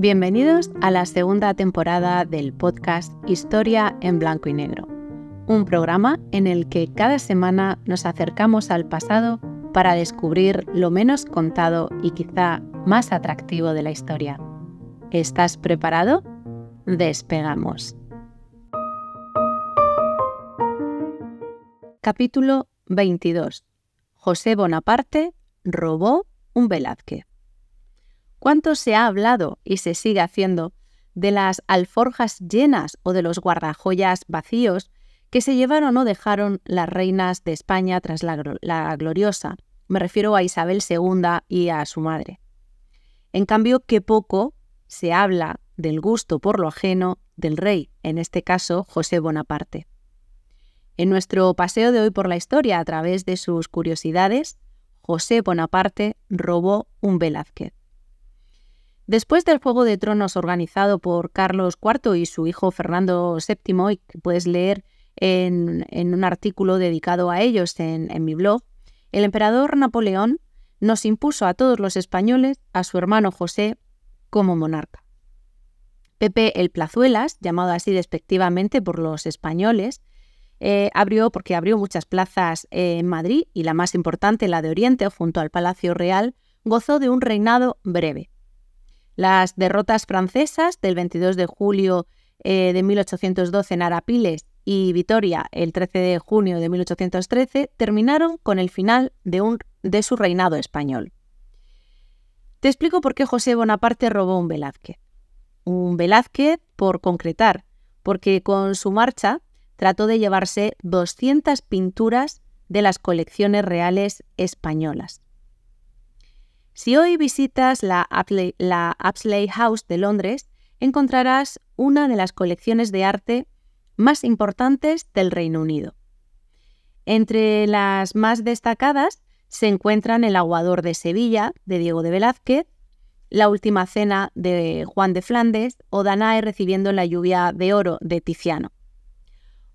Bienvenidos a la segunda temporada del podcast Historia en Blanco y Negro, un programa en el que cada semana nos acercamos al pasado para descubrir lo menos contado y quizá más atractivo de la historia. ¿Estás preparado? Despegamos. Capítulo 22. José Bonaparte robó un Velázquez. ¿Cuánto se ha hablado y se sigue haciendo de las alforjas llenas o de los guardajoyas vacíos que se llevaron o dejaron las reinas de España tras la, la gloriosa? Me refiero a Isabel II y a su madre. En cambio, qué poco se habla del gusto por lo ajeno del rey, en este caso José Bonaparte. En nuestro paseo de hoy por la historia a través de sus curiosidades, José Bonaparte robó un Velázquez. Después del Juego de Tronos organizado por Carlos IV y su hijo Fernando VII, y que puedes leer en, un artículo dedicado a ellos en, mi blog, el emperador Napoleón nos impuso a todos los españoles a su hermano José como monarca. Pepe el Plazuelas, llamado así despectivamente por los españoles, eh, abrió porque abrió muchas plazas en Madrid y la más importante, la de Oriente, junto al Palacio Real, gozó de un reinado breve. Las derrotas francesas del 22 de julio eh, de 1812 en Arapiles y Vitoria el 13 de junio de 1813 terminaron con el final de, de su reinado español. Te explico por qué José Bonaparte robó un Velázquez. Un Velázquez por concretar, porque con su marcha trató de llevarse 200 pinturas de las colecciones reales españolas. Si hoy visitas la, Apsley, House de Londres, encontrarás una de las colecciones de arte más importantes del Reino Unido. Entre las más destacadas se encuentran El aguador de Sevilla, de Diego de Velázquez, La última cena de Juan de Flandes o Danae recibiendo la lluvia de oro de Tiziano.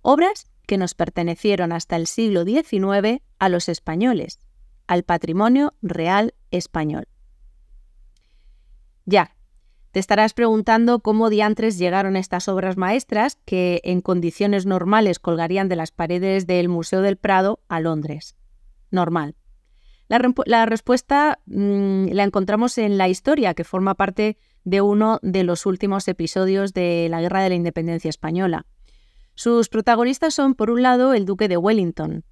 Obras que nos pertenecieron hasta el siglo XIX a los españoles, al patrimonio real español. Ya, te estarás preguntando cómo diantres llegaron estas obras maestras que en condiciones normales colgarían de las paredes del Museo del Prado a Londres. Normal. La, respuesta mm, la encontramos en la historia, que forma parte de uno de los últimos episodios de la Guerra de la Independencia Española. Sus protagonistas son, por un lado, el duque de Wellington,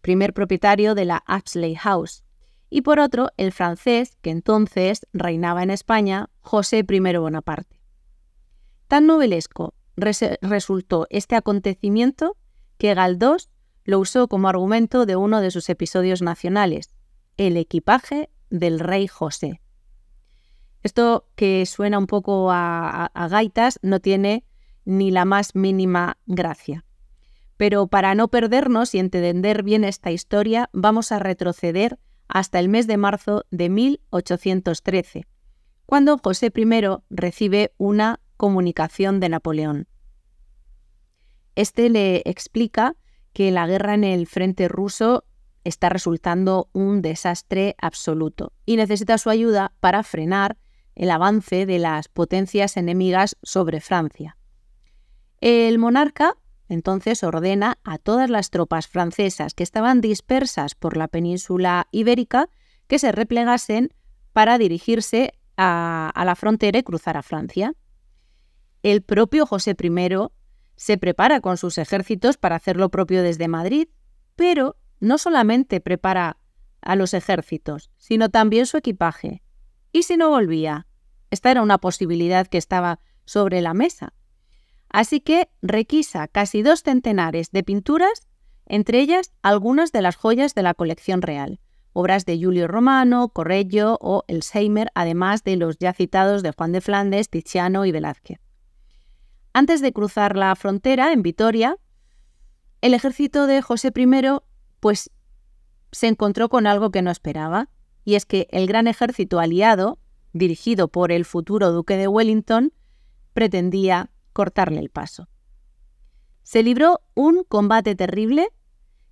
primer propietario de la Apsley House, y por otro, el francés, que entonces reinaba en España, José I Bonaparte. Tan novelesco resultó este acontecimiento que Galdós lo usó como argumento de uno de sus episodios nacionales, el equipaje del rey José. Esto que suena un poco a gaitas no tiene ni la más mínima gracia. Pero para no perdernos y entender bien esta historia, vamos a retroceder hasta el mes de marzo de 1813, cuando José I recibe una comunicación de Napoleón. Este le explica que la guerra en el frente ruso está resultando un desastre absoluto y necesita su ayuda para frenar el avance de las potencias enemigas sobre Francia. El monarca entonces ordena a todas las tropas francesas que estaban dispersas por la península ibérica que se replegasen para dirigirse a, la frontera y cruzar a Francia. El propio José I se prepara con sus ejércitos para hacer lo propio desde Madrid, pero no solamente prepara a los ejércitos, sino también su equipaje. ¿Y si no volvía? Esta era una posibilidad que estaba sobre la mesa. Así que requisa casi dos centenares de pinturas, entre ellas algunas de las joyas de la colección real, obras de Julio Romano, Correggio o Elsheimer, además de los ya citados de Juan de Flandes, Tiziano y Velázquez. Antes de cruzar la frontera en Vitoria, el ejército de José I pues se encontró con algo que no esperaba, y es que el gran ejército aliado, dirigido por el futuro duque de Wellington, pretendía cortarle el paso. Se libró un combate terrible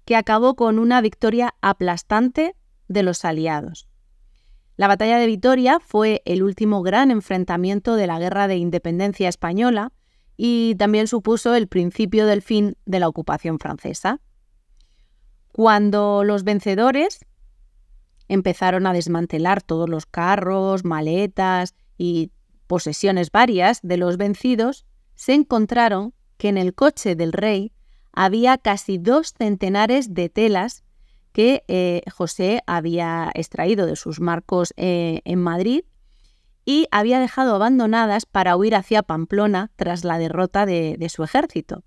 que acabó con una victoria aplastante de los aliados. La batalla de Vitoria fue el último gran enfrentamiento de la Guerra de Independencia Española y también supuso el principio del fin de la ocupación francesa. Cuando los vencedores empezaron a desmantelar todos los carros, maletas y posesiones varias de los vencidos, se encontraron que en el coche del rey había casi dos centenares de telas que eh, José había extraído de sus marcos eh, en Madrid y había dejado abandonadas para huir hacia Pamplona tras la derrota de, su ejército.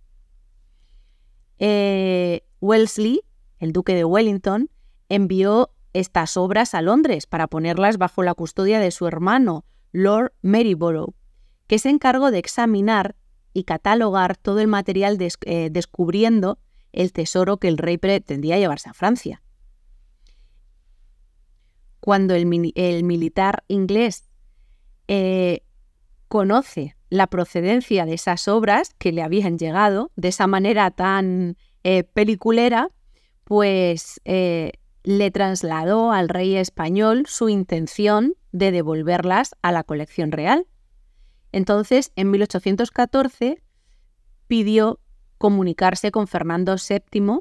Eh, Wellesley, el duque de Wellington, envió estas obras a Londres para ponerlas bajo la custodia de su hermano, Lord Maryborough, que se encargó de examinar y catalogar todo el material eh, descubriendo el tesoro que el rey pretendía llevarse a Francia. Cuando el militar inglés eh, conoce la procedencia de esas obras que le habían llegado de esa manera tan eh, peliculera, pues le trasladó al rey español su intención de devolverlas a la colección real. Entonces, en 1814, pidió comunicarse con Fernando VII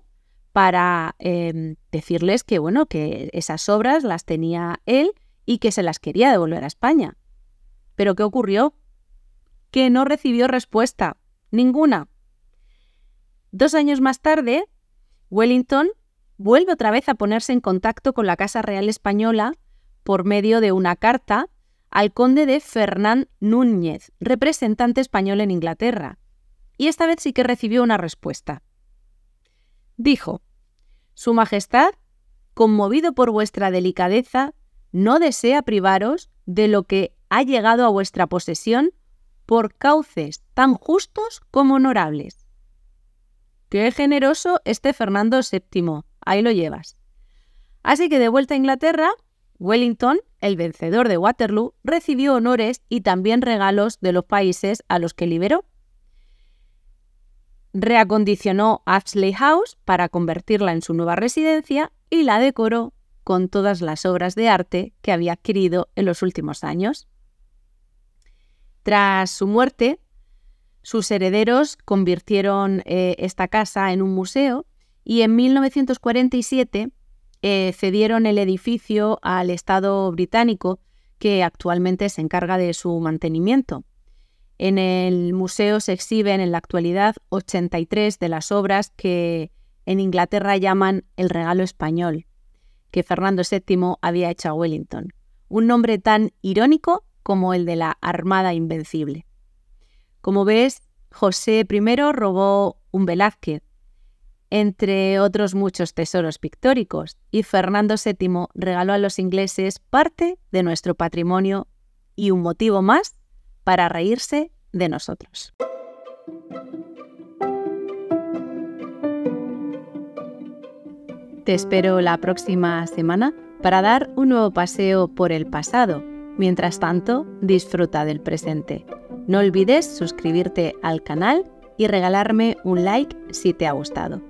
para em, decirles que, bueno, que esas obras las tenía él y que se las quería devolver a España. ¿Pero qué ocurrió? Que no recibió respuesta. Ninguna. Dos años más tarde, Wellington vuelve otra vez a ponerse en contacto con la Casa Real Española por medio de una carta al conde de Fernán Núñez, representante español en Inglaterra. Y esta vez sí que recibió una respuesta. Dijo, Su Majestad, conmovido por vuestra delicadeza, no desea privaros de lo que ha llegado a vuestra posesión por cauces tan justos como honorables. Qué generoso este Fernando VII, ahí lo llevas. Así que de vuelta a Inglaterra, Wellington, el vencedor de Waterloo, recibió honores y también regalos de los países a los que liberó. Reacondicionó Apsley House para convertirla en su nueva residencia y la decoró con todas las obras de arte que había adquirido en los últimos años. Tras su muerte, sus herederos convirtieron eh, esta casa en un museo y en 1947 eh, cedieron el edificio al Estado británico que actualmente se encarga de su mantenimiento. En el museo se exhiben en la actualidad 83 de las obras que en Inglaterra llaman el regalo español, que Fernando VII había hecho a Wellington. Un nombre tan irónico como el de la Armada Invencible. Como ves, José I robó un Velázquez, entre otros muchos tesoros pictóricos, y Fernando VII regaló a los ingleses parte de nuestro patrimonio y un motivo más para reírse de nosotros. Te espero la próxima semana para dar un nuevo paseo por el pasado Mientras tanto, disfruta del presente. No olvides suscribirte al canal y regalarme un like si te ha gustado.